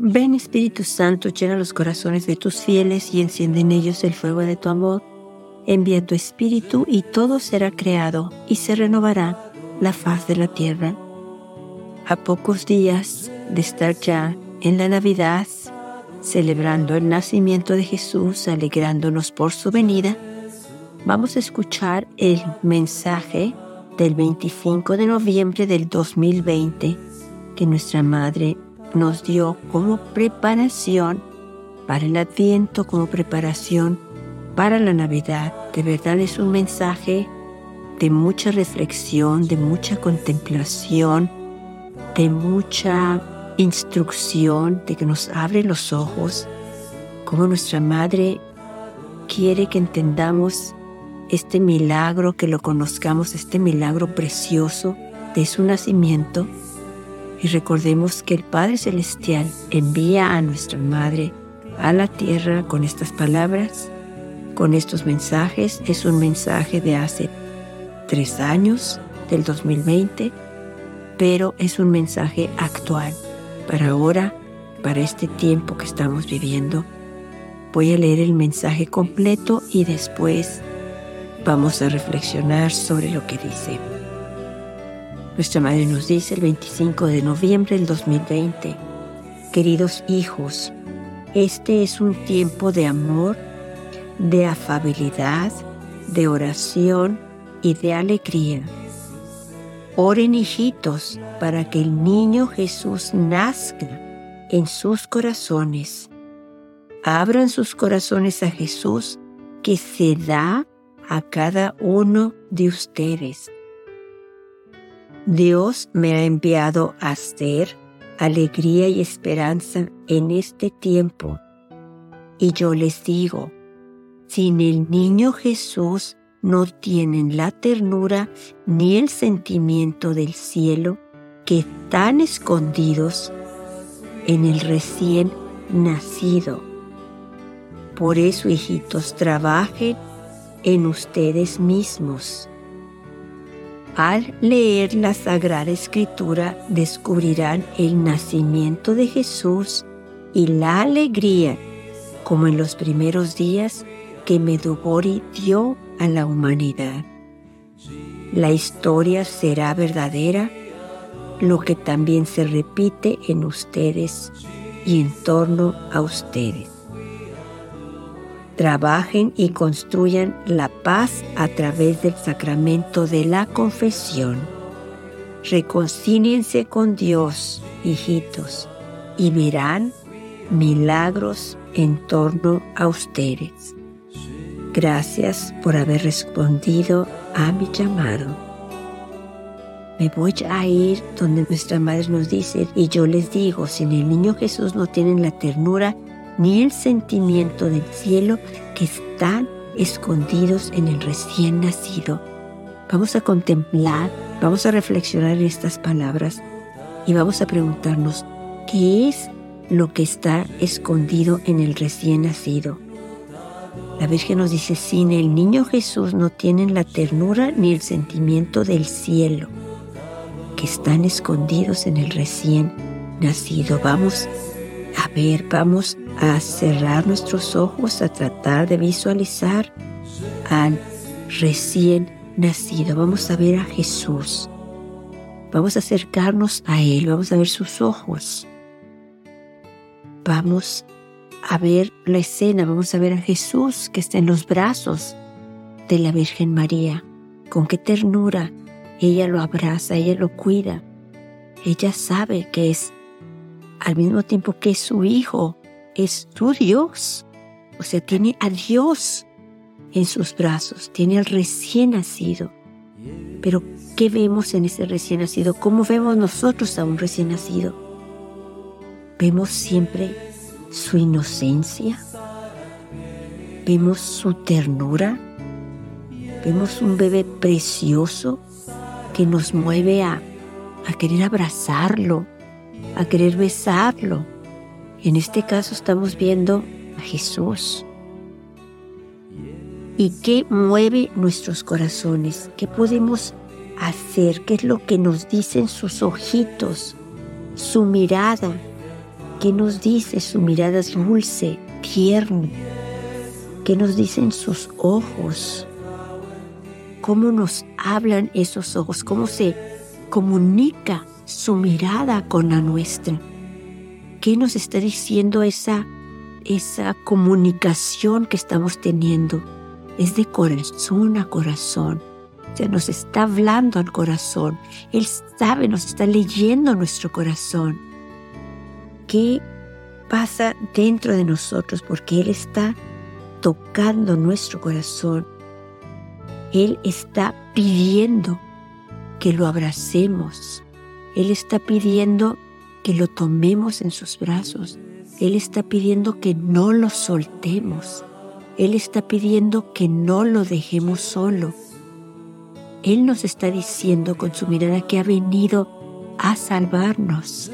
Ven Espíritu Santo, llena los corazones de tus fieles y enciende en ellos el fuego de tu amor. Envía tu Espíritu y todo será creado y se renovará la faz de la tierra. A pocos días de estar ya en la Navidad, celebrando el nacimiento de Jesús, alegrándonos por su venida, vamos a escuchar el mensaje del 25 de noviembre del 2020 que nuestra Madre nos dio como preparación para el Adviento, como preparación para la Navidad. De verdad es un mensaje de mucha reflexión, de mucha contemplación, de mucha instrucción, de que nos abre los ojos, como nuestra Madre quiere que entendamos este milagro, que lo conozcamos, este milagro precioso de su nacimiento. Y recordemos que el Padre Celestial envía a nuestra Madre a la tierra con estas palabras, con estos mensajes. Es un mensaje de hace tres años, del 2020, pero es un mensaje actual para ahora, para este tiempo que estamos viviendo. Voy a leer el mensaje completo y después vamos a reflexionar sobre lo que dice. Nuestra madre nos dice el 25 de noviembre del 2020, queridos hijos, este es un tiempo de amor, de afabilidad, de oración y de alegría Oren hijitos para que el niño Jesús nazca en sus corazones. Abran sus corazones a Jesús que se da a cada uno de ustedes. Dios me ha enviado a ser alegría y esperanza en este tiempo. Y yo les digo, sin el niño Jesús no tienen la ternura ni el sentimiento del cielo que están escondidos en el recién nacido. Por eso, hijitos, trabajen en ustedes mismos. Al leer la Sagrada Escritura descubrirán el nacimiento de Jesús y la alegría, como en los primeros días que Medugori dio a la humanidad. La historia será verdadera, lo que también se repite en ustedes y en torno a ustedes. Trabajen y construyan la paz a través del sacramento de la confesión. Reconcíliense con Dios, hijitos, y verán milagros en torno a ustedes. Gracias por haber respondido a mi llamado. Me voy a ir donde nuestra madre nos dice, y yo les digo, sin el niño Jesús no tienen la ternura ni el sentimiento del cielo que están escondidos en el recién nacido. Vamos a contemplar, vamos a reflexionar en estas palabras y vamos a preguntarnos, ¿qué es lo que está escondido en el recién nacido? La Virgen nos dice, sin el niño Jesús no tienen la ternura ni el sentimiento del cielo, que están escondidos en el recién nacido. Vamos a ver, vamos a cerrar nuestros ojos, a tratar de visualizar al recién nacido. Vamos a ver a Jesús. Vamos a acercarnos a Él, vamos a ver sus ojos. Vamos a ver la escena, vamos a ver a Jesús que está en los brazos de la Virgen María. Con qué ternura ella lo abraza, ella lo cuida. Ella sabe que es al mismo tiempo que es su hijo, es tu Dios. O sea, tiene a Dios en sus brazos, tiene al recién nacido. Pero, ¿qué vemos en ese recién nacido? ¿Cómo vemos nosotros a un recién nacido? Vemos siempre su inocencia, vemos su ternura, vemos un bebé precioso que nos mueve a, a querer abrazarlo, a querer besarlo. En este caso estamos viendo a Jesús. ¿Y qué mueve nuestros corazones? ¿Qué podemos hacer? ¿Qué es lo que nos dicen sus ojitos, su mirada, ¿Qué nos dice su mirada dulce, tierna? ¿Qué nos dicen sus ojos? ¿Cómo nos hablan esos ojos? ¿Cómo se comunica su mirada con la nuestra? ¿Qué nos está diciendo esa, esa comunicación que estamos teniendo? Es de corazón a corazón. O sea, nos está hablando al corazón. Él sabe, nos está leyendo nuestro corazón. ¿Qué pasa dentro de nosotros? Porque Él está tocando nuestro corazón. Él está pidiendo que lo abracemos. Él está pidiendo que lo tomemos en sus brazos. Él está pidiendo que no lo soltemos. Él está pidiendo que no lo dejemos solo. Él nos está diciendo con su mirada que ha venido a salvarnos,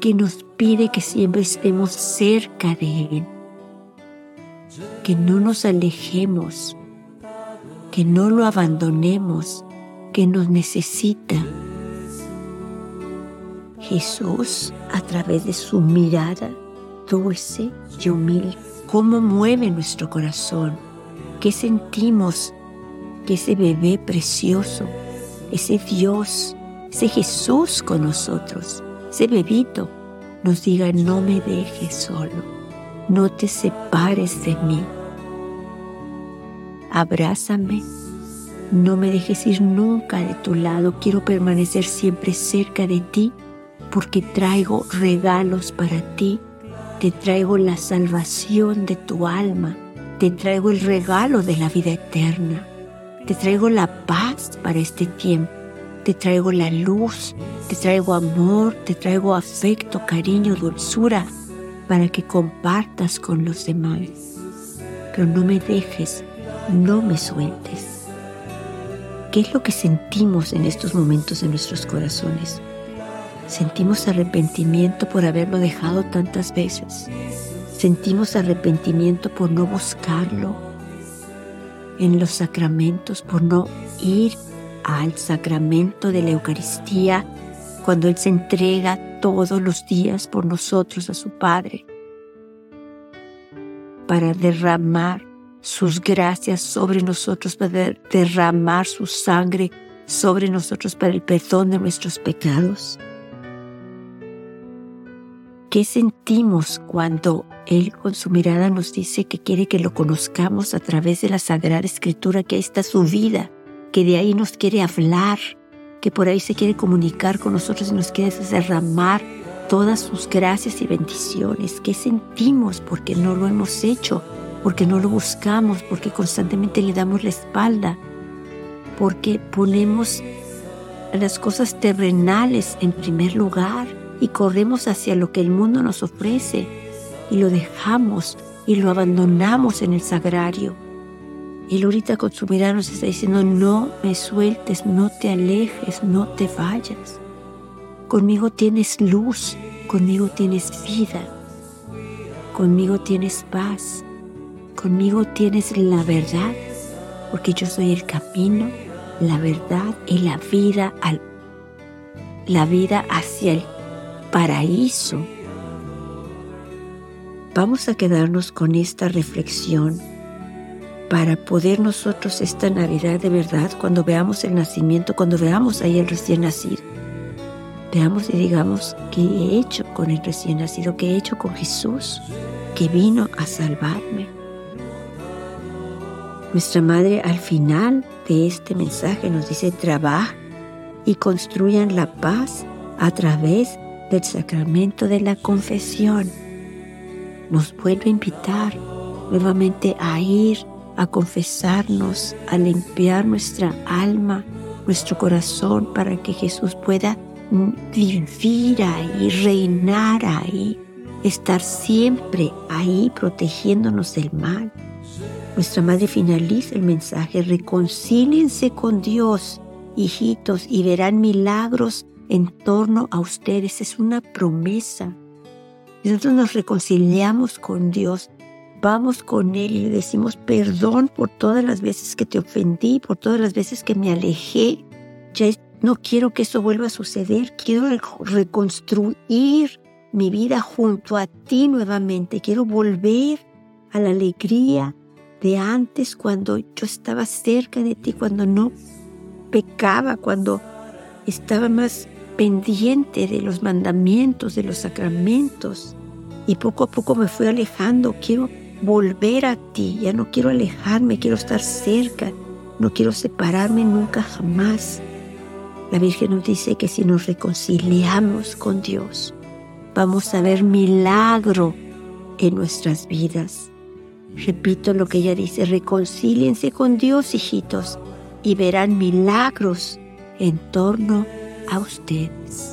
que nos pide que siempre estemos cerca de Él, que no nos alejemos, que no lo abandonemos, que nos necesita. Jesús, a través de su mirada dulce y humilde, cómo mueve nuestro corazón, qué sentimos que ese bebé precioso, ese Dios, ese Jesús con nosotros, ese bebito, nos diga, no me dejes solo, no te separes de mí. Abrázame, no me dejes ir nunca de tu lado, quiero permanecer siempre cerca de ti porque traigo regalos para ti, te traigo la salvación de tu alma, te traigo el regalo de la vida eterna, te traigo la paz para este tiempo, te traigo la luz, te traigo amor, te traigo afecto, cariño, dulzura, para que compartas con los demás. Pero no me dejes, no me sueltes. ¿Qué es lo que sentimos en estos momentos en nuestros corazones? Sentimos arrepentimiento por haberlo dejado tantas veces. Sentimos arrepentimiento por no buscarlo en los sacramentos, por no ir al sacramento de la Eucaristía cuando Él se entrega todos los días por nosotros a su Padre para derramar sus gracias sobre nosotros, para derramar su sangre sobre nosotros para el perdón de nuestros pecados. ¿Qué sentimos cuando Él con su mirada nos dice que quiere que lo conozcamos a través de la Sagrada Escritura, que ahí está su vida, que de ahí nos quiere hablar, que por ahí se quiere comunicar con nosotros y nos quiere derramar todas sus gracias y bendiciones? ¿Qué sentimos porque no lo hemos hecho? Porque no lo buscamos, porque constantemente le damos la espalda, porque ponemos las cosas terrenales en primer lugar y corremos hacia lo que el mundo nos ofrece y lo dejamos y lo abandonamos en el sagrario. Y ahorita con su mirada nos está diciendo, no me sueltes, no te alejes, no te vayas. Conmigo tienes luz, conmigo tienes vida, conmigo tienes paz, conmigo tienes la verdad, porque yo soy el camino, la verdad y la vida, la vida hacia el paraíso. Vamos a quedarnos con esta reflexión para poder nosotros esta Navidad de verdad, cuando veamos el nacimiento, cuando veamos ahí el recién nacido, veamos y digamos qué he hecho con el recién nacido, qué he hecho con Jesús, que vino a salvarme. Nuestra Madre al final de este mensaje nos dice, trabaja y construyan la paz a través del sacramento de la confesión. Nos vuelve a invitar nuevamente a ir a confesarnos, a limpiar nuestra alma, nuestro corazón, para que Jesús pueda vivir ahí, reinar ahí, estar siempre ahí protegiéndonos del mal. Nuestra madre finaliza el mensaje, reconcíliense con Dios, hijitos, y verán milagros en torno a ustedes. Es una promesa. Nosotros nos reconciliamos con Dios, vamos con Él y le decimos perdón por todas las veces que te ofendí, por todas las veces que me alejé. Ya no quiero que eso vuelva a suceder, quiero reconstruir mi vida junto a ti nuevamente. Quiero volver a la alegría de antes cuando yo estaba cerca de ti, cuando no pecaba, cuando estaba más pendiente de los mandamientos, de los sacramentos. Y poco a poco me fui alejando. Quiero volver a ti, ya no quiero alejarme, quiero estar cerca, no quiero separarme nunca jamás. La Virgen nos dice que si nos reconciliamos con Dios, vamos a ver milagro en nuestras vidas. Repito lo que ella dice, reconcíliense con Dios, hijitos, y verán milagros en torno a ustedes.